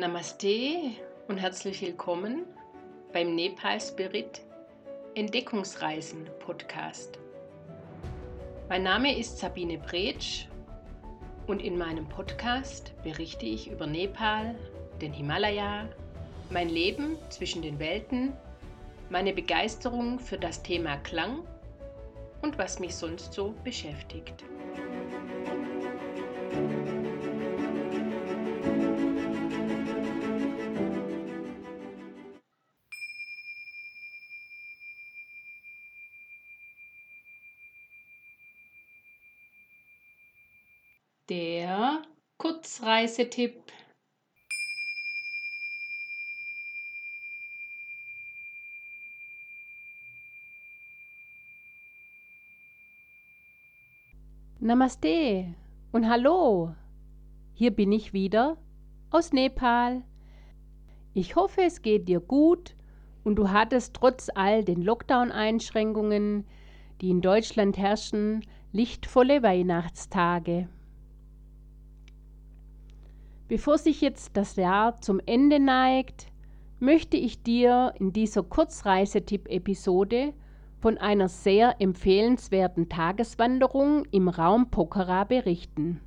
Namaste und herzlich willkommen beim Nepal Spirit Entdeckungsreisen Podcast. Mein Name ist Sabine Bretsch und in meinem Podcast berichte ich über Nepal, den Himalaya, mein Leben zwischen den Welten, meine Begeisterung für das Thema Klang und was mich sonst so beschäftigt. Der Kurzreisetipp. Namaste und hallo. Hier bin ich wieder aus Nepal. Ich hoffe, es geht dir gut und du hattest trotz all den Lockdown-Einschränkungen, die in Deutschland herrschen, lichtvolle Weihnachtstage. Bevor sich jetzt das Jahr zum Ende neigt, möchte ich dir in dieser Kurzreisetipp-Episode von einer sehr empfehlenswerten Tageswanderung im Raum Pokhara berichten.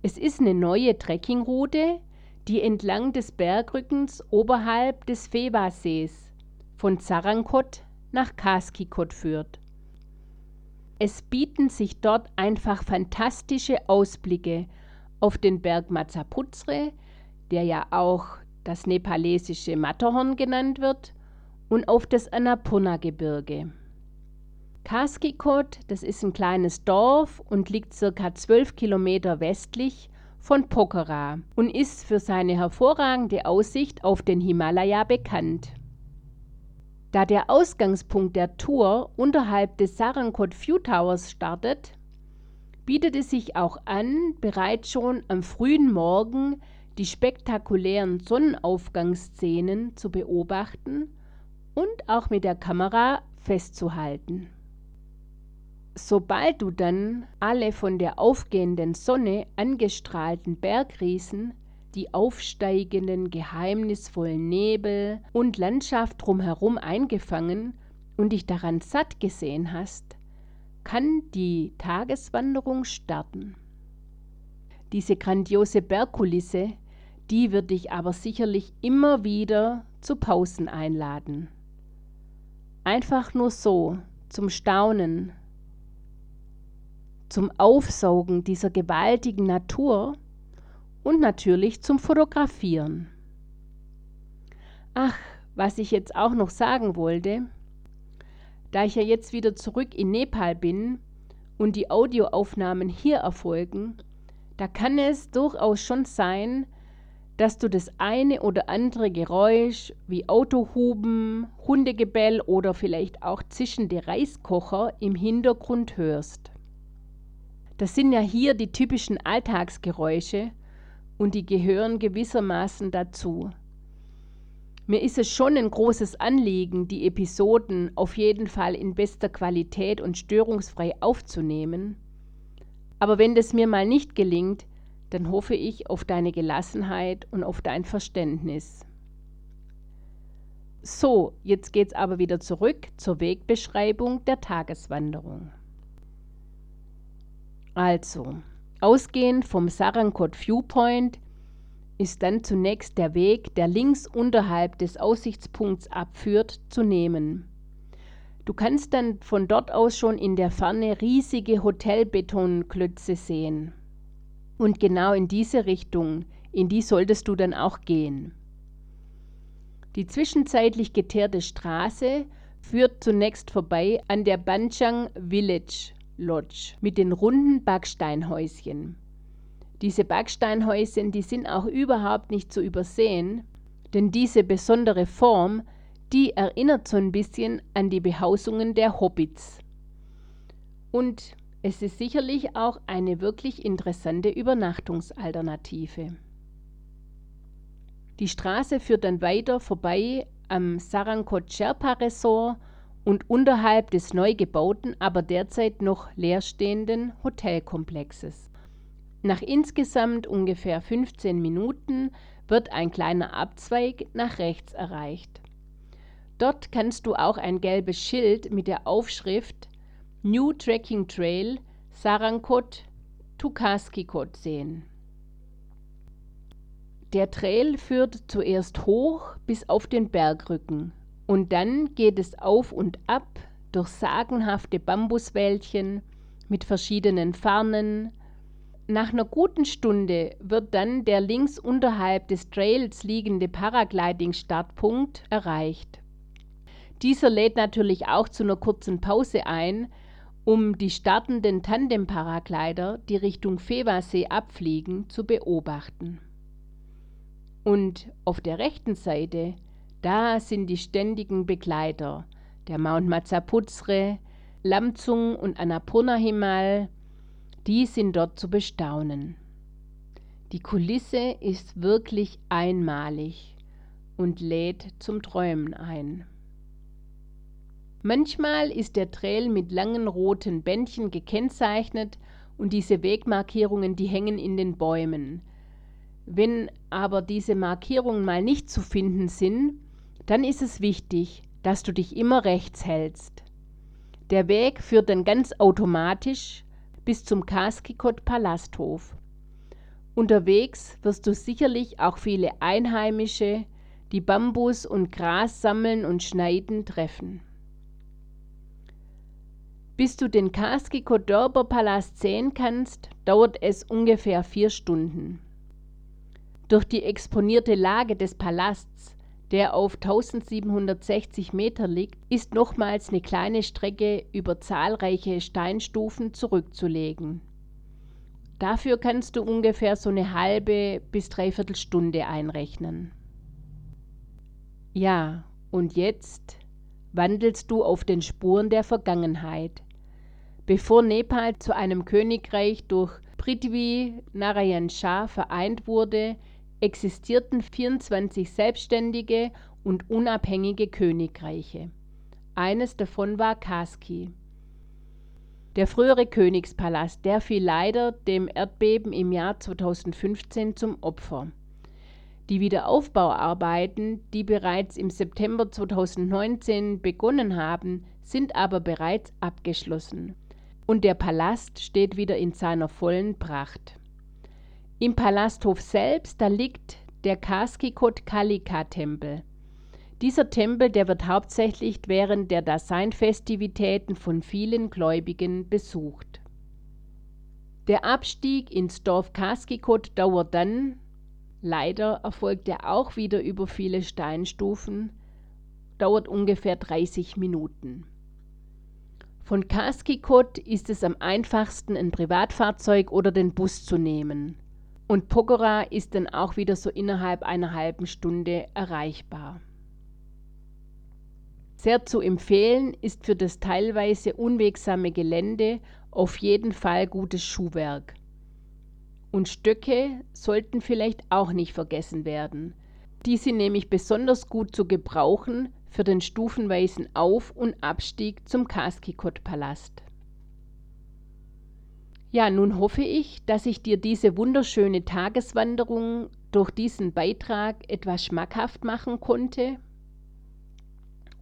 Es ist eine neue Trekkingroute, die entlang des Bergrückens oberhalb des Fewa-Sees von Zarankot nach Kaskikot führt. Es bieten sich dort einfach fantastische Ausblicke auf den Berg Mazapuzre, der ja auch das nepalesische Matterhorn genannt wird, und auf das Annapurna-Gebirge. Kaskikot, das ist ein kleines Dorf und liegt circa 12 Kilometer westlich von Pokhara und ist für seine hervorragende Aussicht auf den Himalaya bekannt. Da der Ausgangspunkt der Tour unterhalb des Sarankot View Towers startet, bietet es sich auch an, bereits schon am frühen Morgen die spektakulären Sonnenaufgangsszenen zu beobachten und auch mit der Kamera festzuhalten. Sobald du dann alle von der aufgehenden Sonne angestrahlten Bergriesen, die aufsteigenden geheimnisvollen Nebel und Landschaft drumherum eingefangen und dich daran satt gesehen hast, kann die Tageswanderung starten. Diese grandiose Bergkulisse, die wird dich aber sicherlich immer wieder zu Pausen einladen. Einfach nur so, zum Staunen, zum Aufsaugen dieser gewaltigen Natur und natürlich zum Fotografieren. Ach, was ich jetzt auch noch sagen wollte, da ich ja jetzt wieder zurück in Nepal bin und die Audioaufnahmen hier erfolgen, da kann es durchaus schon sein, dass du das eine oder andere Geräusch wie Autohuben, Hundegebell oder vielleicht auch zischende Reiskocher im Hintergrund hörst. Das sind ja hier die typischen Alltagsgeräusche und die gehören gewissermaßen dazu. Mir ist es schon ein großes Anliegen, die Episoden auf jeden Fall in bester Qualität und störungsfrei aufzunehmen. Aber wenn das mir mal nicht gelingt, dann hoffe ich auf deine Gelassenheit und auf dein Verständnis. So, jetzt geht's aber wieder zurück zur Wegbeschreibung der Tageswanderung. Also, ausgehend vom Sarankot Viewpoint ist dann zunächst der Weg, der links unterhalb des Aussichtspunkts abführt, zu nehmen. Du kannst dann von dort aus schon in der Ferne riesige Hotelbetonklötze sehen. Und genau in diese Richtung, in die solltest du dann auch gehen. Die zwischenzeitlich geteerte Straße führt zunächst vorbei an der Banchang Village Lodge mit den runden Backsteinhäuschen. Diese Backsteinhäuschen, die sind auch überhaupt nicht zu übersehen, denn diese besondere Form, die erinnert so ein bisschen an die Behausungen der Hobbits. Und es ist sicherlich auch eine wirklich interessante Übernachtungsalternative. Die Straße führt dann weiter vorbei am Sarankot Sherpa Resort und unterhalb des neu gebauten, aber derzeit noch leerstehenden Hotelkomplexes. Nach insgesamt ungefähr 15 Minuten wird ein kleiner Abzweig nach rechts erreicht. Dort kannst du auch ein gelbes Schild mit der Aufschrift New Trekking Trail Sarankot to Kaskikot sehen. Der Trail führt zuerst hoch bis auf den Bergrücken und dann geht es auf und ab durch sagenhafte Bambuswäldchen mit verschiedenen Farnen. Nach einer guten Stunde wird dann der links unterhalb des Trails liegende Paragliding-Startpunkt erreicht. Dieser lädt natürlich auch zu einer kurzen Pause ein, um die startenden Tandem-Paraglider, die Richtung Fevasee abfliegen, zu beobachten. Und auf der rechten Seite, da sind die ständigen Begleiter, der Mount Mazapuzre, Lamzung und Annapurna Himal, die sind dort zu bestaunen. Die Kulisse ist wirklich einmalig und lädt zum Träumen ein. Manchmal ist der Trail mit langen roten Bändchen gekennzeichnet und diese Wegmarkierungen, die hängen in den Bäumen. Wenn aber diese Markierungen mal nicht zu finden sind, dann ist es wichtig, dass du dich immer rechts hältst. Der Weg führt dann ganz automatisch bis zum Kaskikot Palasthof. Unterwegs wirst du sicherlich auch viele Einheimische, die Bambus und Gras sammeln und schneiden, treffen. Bis du den Kaskiko-Dörber Palast sehen kannst, dauert es ungefähr vier Stunden. Durch die exponierte Lage des Palasts, der auf 1760 Meter liegt, ist nochmals eine kleine Strecke über zahlreiche Steinstufen zurückzulegen. Dafür kannst du ungefähr so eine halbe bis dreiviertel Stunde einrechnen. Ja, und jetzt wandelst du auf den Spuren der Vergangenheit. Bevor Nepal zu einem Königreich durch Prithvi Narayan Shah vereint wurde, existierten 24 selbstständige und unabhängige Königreiche. Eines davon war Kaski. Der frühere Königspalast, der fiel leider dem Erdbeben im Jahr 2015 zum Opfer. Die Wiederaufbauarbeiten, die bereits im September 2019 begonnen haben, sind aber bereits abgeschlossen. Und der Palast steht wieder in seiner vollen Pracht. Im Palasthof selbst, da liegt der Kaskikot Kalika Tempel. Dieser Tempel, der wird hauptsächlich während der Dasein-Festivitäten von vielen Gläubigen besucht. Der Abstieg ins Dorf Kaskikot dauert dann Leider erfolgt er auch wieder über viele Steinstufen, dauert ungefähr 30 Minuten. Von Kaskikot ist es am einfachsten, ein Privatfahrzeug oder den Bus zu nehmen. Und Pokora ist dann auch wieder so innerhalb einer halben Stunde erreichbar. Sehr zu empfehlen ist für das teilweise unwegsame Gelände auf jeden Fall gutes Schuhwerk. Und Stöcke sollten vielleicht auch nicht vergessen werden. Die sind nämlich besonders gut zu gebrauchen für den stufenweisen Auf- und Abstieg zum Kaskikot-Palast. Ja, nun hoffe ich, dass ich dir diese wunderschöne Tageswanderung durch diesen Beitrag etwas schmackhaft machen konnte.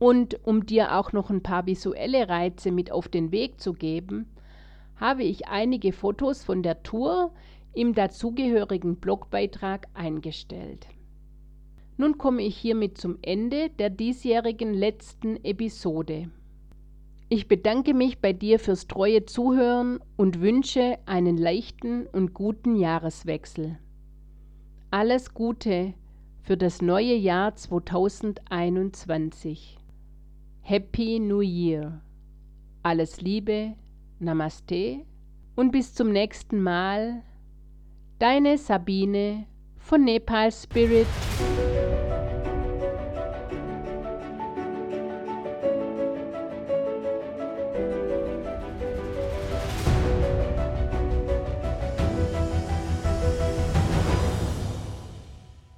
Und um dir auch noch ein paar visuelle Reize mit auf den Weg zu geben, habe ich einige Fotos von der Tour im dazugehörigen Blogbeitrag eingestellt. Nun komme ich hiermit zum Ende der diesjährigen letzten Episode. Ich bedanke mich bei dir fürs treue Zuhören und wünsche einen leichten und guten Jahreswechsel. Alles Gute für das neue Jahr 2021. Happy New Year. Alles Liebe, Namaste und bis zum nächsten Mal Deine Sabine von Nepal Spirit